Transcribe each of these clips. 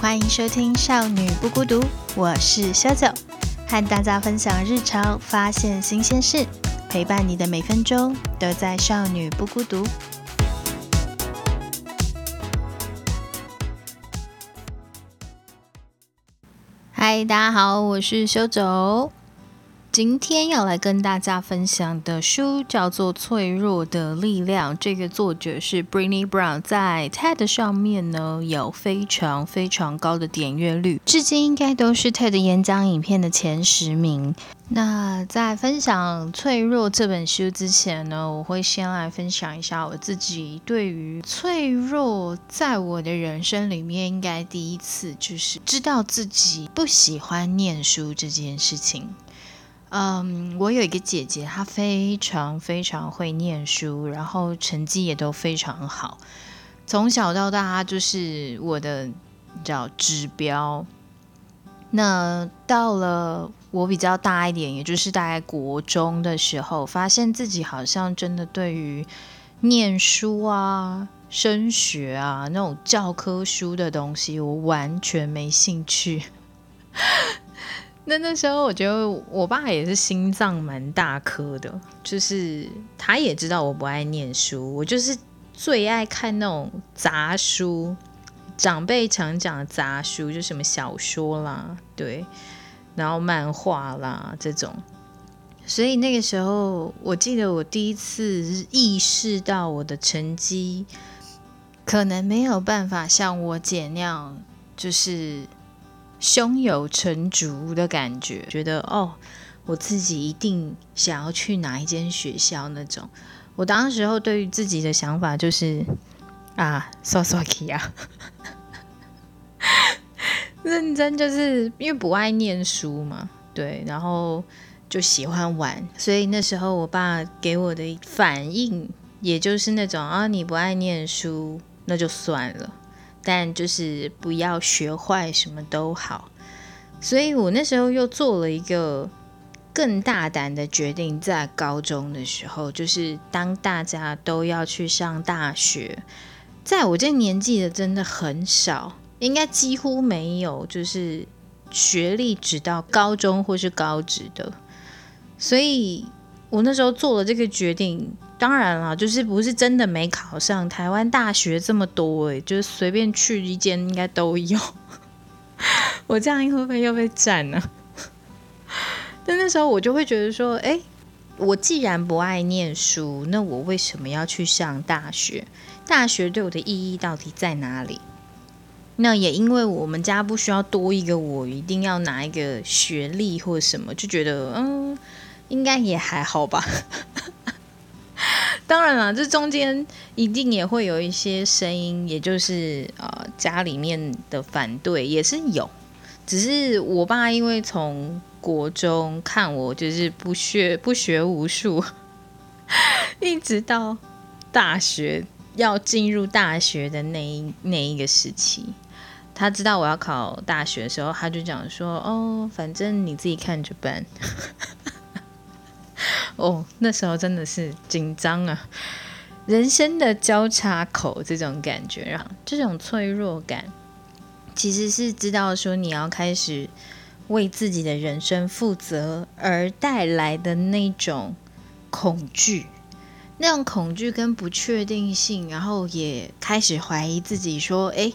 欢迎收听《少女不孤独》，我是修九，和大家分享日常，发现新鲜事，陪伴你的每分钟都在《少女不孤独》。嗨，大家好，我是修九。今天要来跟大家分享的书叫做《脆弱的力量》，这个作者是 b r i n n y Brown，在 TED 上面呢有非常非常高的点阅率，至今应该都是 TED 演讲影片的前十名。那在分享《脆弱》这本书之前呢，我会先来分享一下我自己对于脆弱，在我的人生里面应该第一次就是知道自己不喜欢念书这件事情。嗯，我有一个姐姐，她非常非常会念书，然后成绩也都非常好。从小到大，就是我的叫指标。那到了我比较大一点，也就是大概国中的时候，发现自己好像真的对于念书啊、升学啊那种教科书的东西，我完全没兴趣。那那时候，我觉得我爸也是心脏蛮大颗的，就是他也知道我不爱念书，我就是最爱看那种杂书，长辈常讲的杂书，就什么小说啦，对，然后漫画啦这种。所以那个时候，我记得我第一次意识到我的成绩可能没有办法像我姐那样，就是。胸有成竹的感觉，觉得哦，我自己一定想要去哪一间学校那种。我当时候对于自己的想法就是啊，刷刷题啊，认真就是因为不爱念书嘛，对，然后就喜欢玩，所以那时候我爸给我的反应，也就是那种啊，你不爱念书，那就算了。但就是不要学坏，什么都好。所以我那时候又做了一个更大胆的决定，在高中的时候，就是当大家都要去上大学，在我这年纪的真的很少，应该几乎没有，就是学历只到高中或是高职的。所以我那时候做了这个决定。当然了，就是不是真的没考上台湾大学这么多诶，就是随便去一间应该都有。我这样会不会又被占了？但那时候我就会觉得说，哎，我既然不爱念书，那我为什么要去上大学？大学对我的意义到底在哪里？那也因为我们家不需要多一个我一定要拿一个学历或什么，就觉得嗯，应该也还好吧。当然了，这中间一定也会有一些声音，也就是呃家里面的反对也是有，只是我爸因为从国中看我就是不学不学无术，一直到大学要进入大学的那一那一个时期，他知道我要考大学的时候，他就讲说哦，反正你自己看着办。哦，那时候真的是紧张啊，人生的交叉口这种感觉，让这种脆弱感，其实是知道说你要开始为自己的人生负责而带来的那种恐惧，那种恐惧跟不确定性，然后也开始怀疑自己说，哎，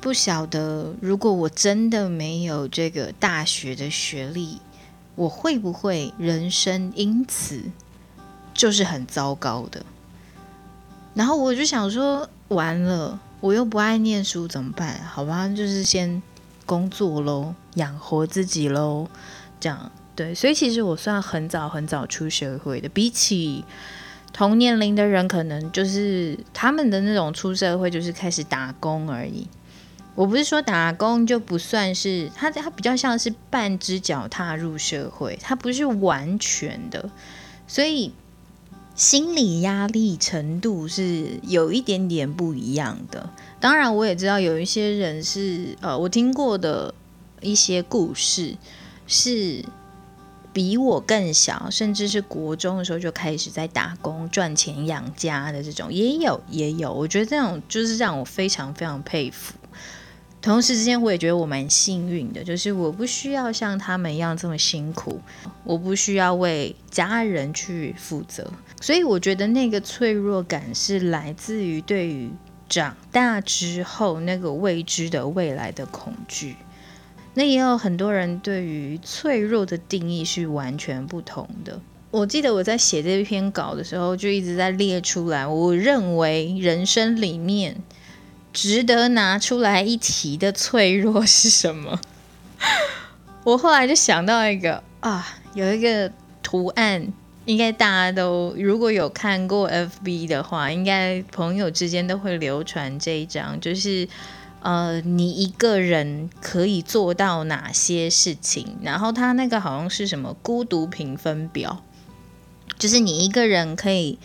不晓得如果我真的没有这个大学的学历。我会不会人生因此就是很糟糕的？然后我就想说，完了，我又不爱念书，怎么办？好吧，就是先工作喽，养活自己喽。这样对，所以其实我算很早很早出社会的，比起同年龄的人，可能就是他们的那种出社会，就是开始打工而已。我不是说打工就不算是他，他比较像是半只脚踏入社会，他不是完全的，所以心理压力程度是有一点点不一样的。当然，我也知道有一些人是呃，我听过的一些故事是比我更小，甚至是国中的时候就开始在打工赚钱养家的这种，也有也有。我觉得这种就是让我非常非常佩服。同时之间，我也觉得我蛮幸运的，就是我不需要像他们一样这么辛苦，我不需要为家人去负责，所以我觉得那个脆弱感是来自于对于长大之后那个未知的未来的恐惧。那也有很多人对于脆弱的定义是完全不同的。我记得我在写这篇稿的时候，就一直在列出来，我认为人生里面。值得拿出来一提的脆弱是什么？我后来就想到一个啊，有一个图案，应该大家都如果有看过 FB 的话，应该朋友之间都会流传这一张，就是呃，你一个人可以做到哪些事情？然后他那个好像是什么孤独评分表，就是你一个人可以。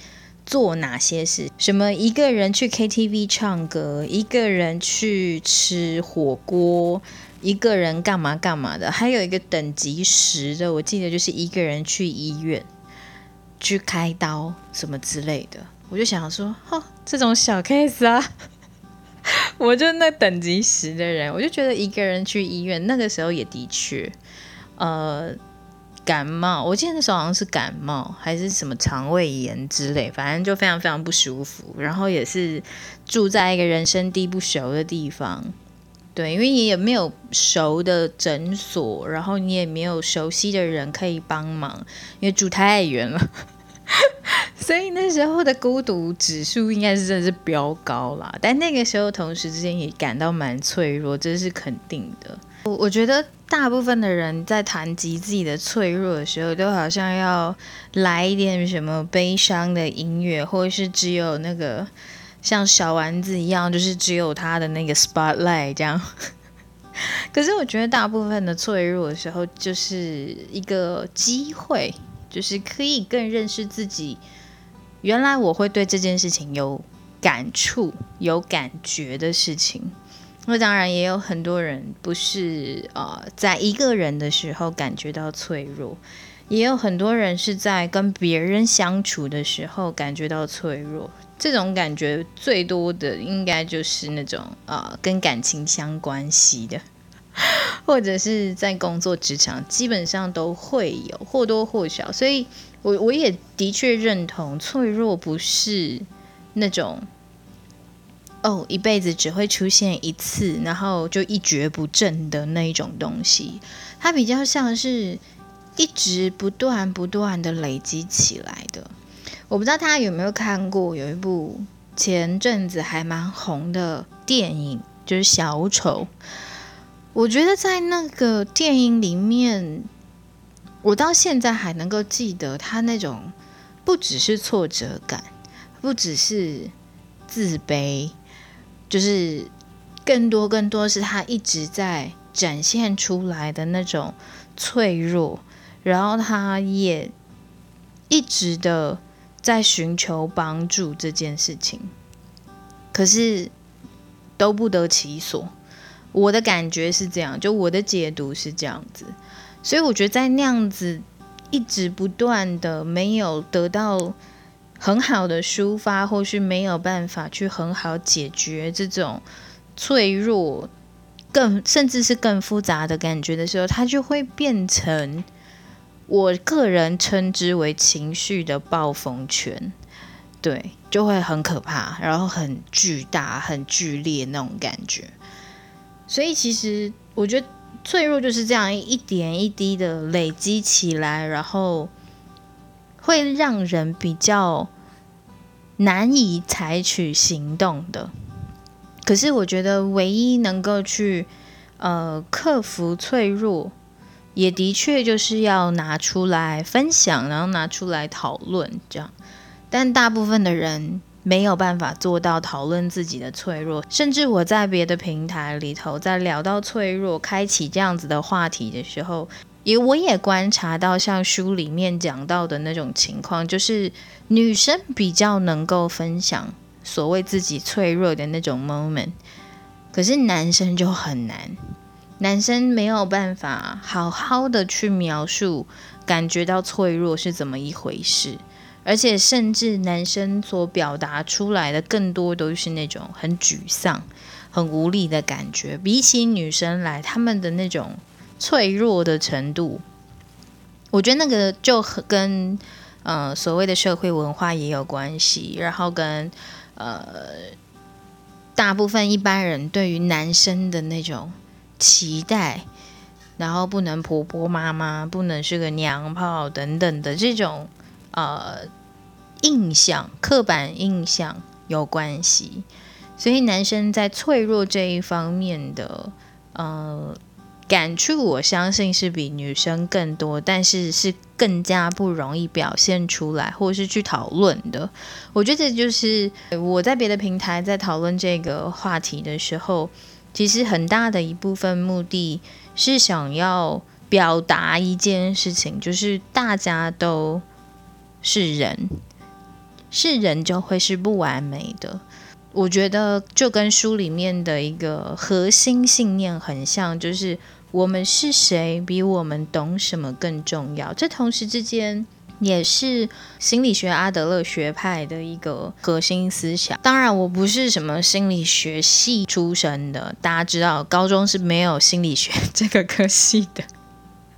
做哪些事？什么一个人去 KTV 唱歌，一个人去吃火锅，一个人干嘛干嘛的？还有一个等级十的，我记得就是一个人去医院去开刀什么之类的。我就想说，哈，这种小 case 啊，我就那等级十的人，我就觉得一个人去医院，那个时候也的确，呃。感冒，我记得那时候好像是感冒，还是什么肠胃炎之类，反正就非常非常不舒服。然后也是住在一个人生地不熟的地方，对，因为你也没有熟的诊所，然后你也没有熟悉的人可以帮忙，因为住太远了，所以那时候的孤独指数应该是真的是飙高啦。但那个时候同时之间也感到蛮脆弱，这是肯定的。我我觉得。大部分的人在谈及自己的脆弱的时候，都好像要来一点什么悲伤的音乐，或者是只有那个像小丸子一样，就是只有他的那个 spotlight 这样。可是我觉得大部分的脆弱的时候，就是一个机会，就是可以更认识自己。原来我会对这件事情有感触、有感觉的事情。那当然也有很多人不是呃，在一个人的时候感觉到脆弱，也有很多人是在跟别人相处的时候感觉到脆弱。这种感觉最多的应该就是那种呃跟感情相关系的，或者是在工作职场，基本上都会有或多或少。所以我我也的确认同，脆弱不是那种。哦，一辈子只会出现一次，然后就一蹶不振的那一种东西，它比较像是一直不断不断的累积起来的。我不知道大家有没有看过有一部前阵子还蛮红的电影，就是《小丑》。我觉得在那个电影里面，我到现在还能够记得他那种不只是挫折感，不只是自卑。就是更多更多是他一直在展现出来的那种脆弱，然后他也一直的在寻求帮助这件事情，可是都不得其所。我的感觉是这样，就我的解读是这样子，所以我觉得在那样子一直不断的没有得到。很好的抒发，或是没有办法去很好解决这种脆弱、更甚至是更复杂的感觉的时候，它就会变成我个人称之为情绪的暴风圈，对，就会很可怕，然后很巨大、很剧烈那种感觉。所以，其实我觉得脆弱就是这样一点一滴的累积起来，然后。会让人比较难以采取行动的。可是，我觉得唯一能够去呃克服脆弱，也的确就是要拿出来分享，然后拿出来讨论这样。但大部分的人没有办法做到讨论自己的脆弱，甚至我在别的平台里头，在聊到脆弱、开启这样子的话题的时候。也我也观察到，像书里面讲到的那种情况，就是女生比较能够分享所谓自己脆弱的那种 moment，可是男生就很难，男生没有办法好好的去描述感觉到脆弱是怎么一回事，而且甚至男生所表达出来的更多都是那种很沮丧、很无力的感觉，比起女生来，他们的那种脆弱的程度，我觉得那个就跟呃所谓的社会文化也有关系，然后跟呃大部分一般人对于男生的那种期待。然后不能婆婆妈妈，不能是个娘炮等等的这种呃印象、刻板印象有关系，所以男生在脆弱这一方面的呃感触，我相信是比女生更多，但是是更加不容易表现出来，或者是去讨论的。我觉得就是我在别的平台在讨论这个话题的时候，其实很大的一部分目的。是想要表达一件事情，就是大家都是人，是人就会是不完美的。我觉得就跟书里面的一个核心信念很像，就是我们是谁比我们懂什么更重要。这同时之间。也是心理学阿德勒学派的一个核心思想。当然，我不是什么心理学系出身的，大家知道，高中是没有心理学这个科系的。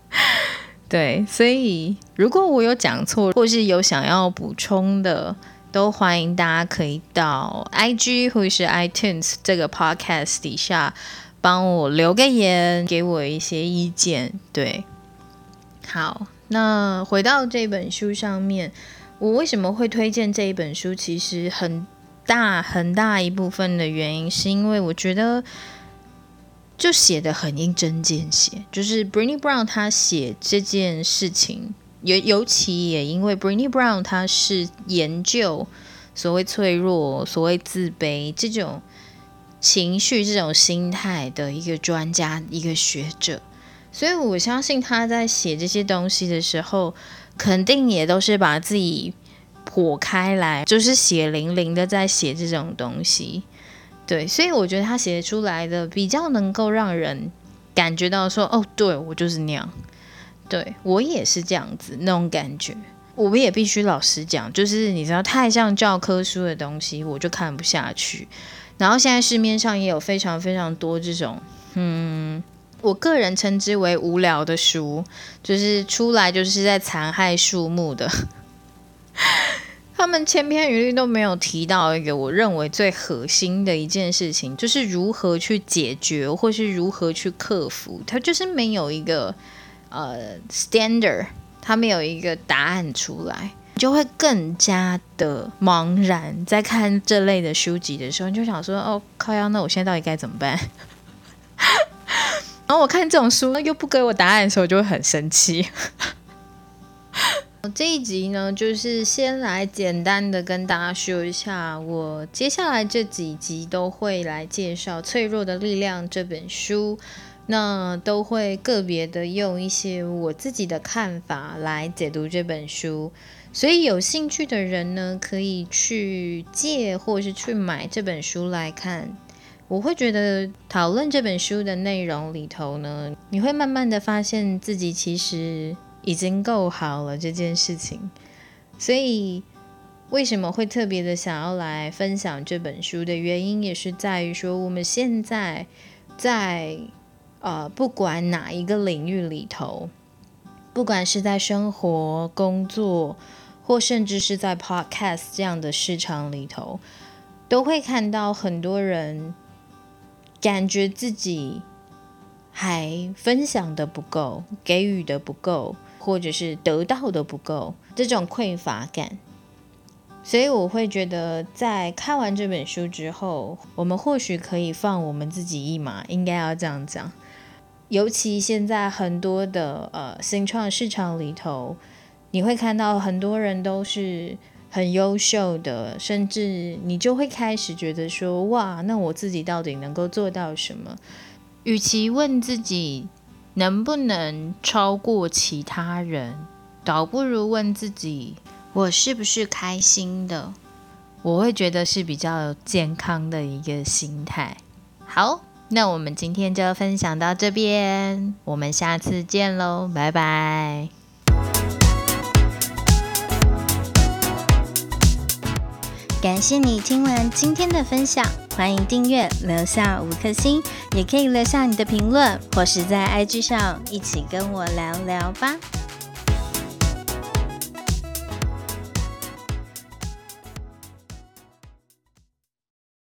对，所以如果我有讲错，或是有想要补充的，都欢迎大家可以到 IG 或是 iTunes 这个 Podcast 底下帮我留个言，给我一些意见。对，好。那回到这本书上面，我为什么会推荐这一本书？其实很大很大一部分的原因，是因为我觉得就写的很一针见血。就是 b r e n e Brown 他写这件事情，尤尤其也因为 b r e n e Brown 他是研究所谓脆弱、所谓自卑这种情绪、这种心态的一个专家、一个学者。所以我相信他在写这些东西的时候，肯定也都是把自己剖开来，就是血淋淋的在写这种东西。对，所以我觉得他写出来的比较能够让人感觉到说，哦，对我就是那样，对我也是这样子那种感觉。我们也必须老实讲，就是你知道，太像教科书的东西，我就看不下去。然后现在市面上也有非常非常多这种，嗯。我个人称之为无聊的书，就是出来就是在残害树木的。他们千篇一律都没有提到一个我认为最核心的一件事情，就是如何去解决，或是如何去克服。它就是没有一个呃 standard，他没有一个答案出来，就会更加的茫然。在看这类的书籍的时候，你就想说：哦，靠呀，那我现在到底该怎么办？然后我看这种书又不给我答案的时候，就会很生气。这一集呢，就是先来简单的跟大家说一下，我接下来这几集都会来介绍《脆弱的力量》这本书，那都会个别的用一些我自己的看法来解读这本书，所以有兴趣的人呢，可以去借或是去买这本书来看。我会觉得讨论这本书的内容里头呢，你会慢慢的发现自己其实已经够好了这件事情。所以为什么会特别的想要来分享这本书的原因，也是在于说我们现在在呃不管哪一个领域里头，不管是在生活、工作，或甚至是在 podcast 这样的市场里头，都会看到很多人。感觉自己还分享的不够，给予的不够，或者是得到的不够，这种匮乏感。所以我会觉得，在看完这本书之后，我们或许可以放我们自己一马，应该要这样讲。尤其现在很多的呃新创市场里头，你会看到很多人都是。很优秀的，甚至你就会开始觉得说：“哇，那我自己到底能够做到什么？”与其问自己能不能超过其他人，倒不如问自己：“我是不是开心的？”我会觉得是比较健康的一个心态。好，那我们今天就分享到这边，我们下次见喽，拜拜。感谢你听完今天的分享，欢迎订阅，留下五颗星，也可以留下你的评论，或是在 IG 上一起跟我聊聊吧。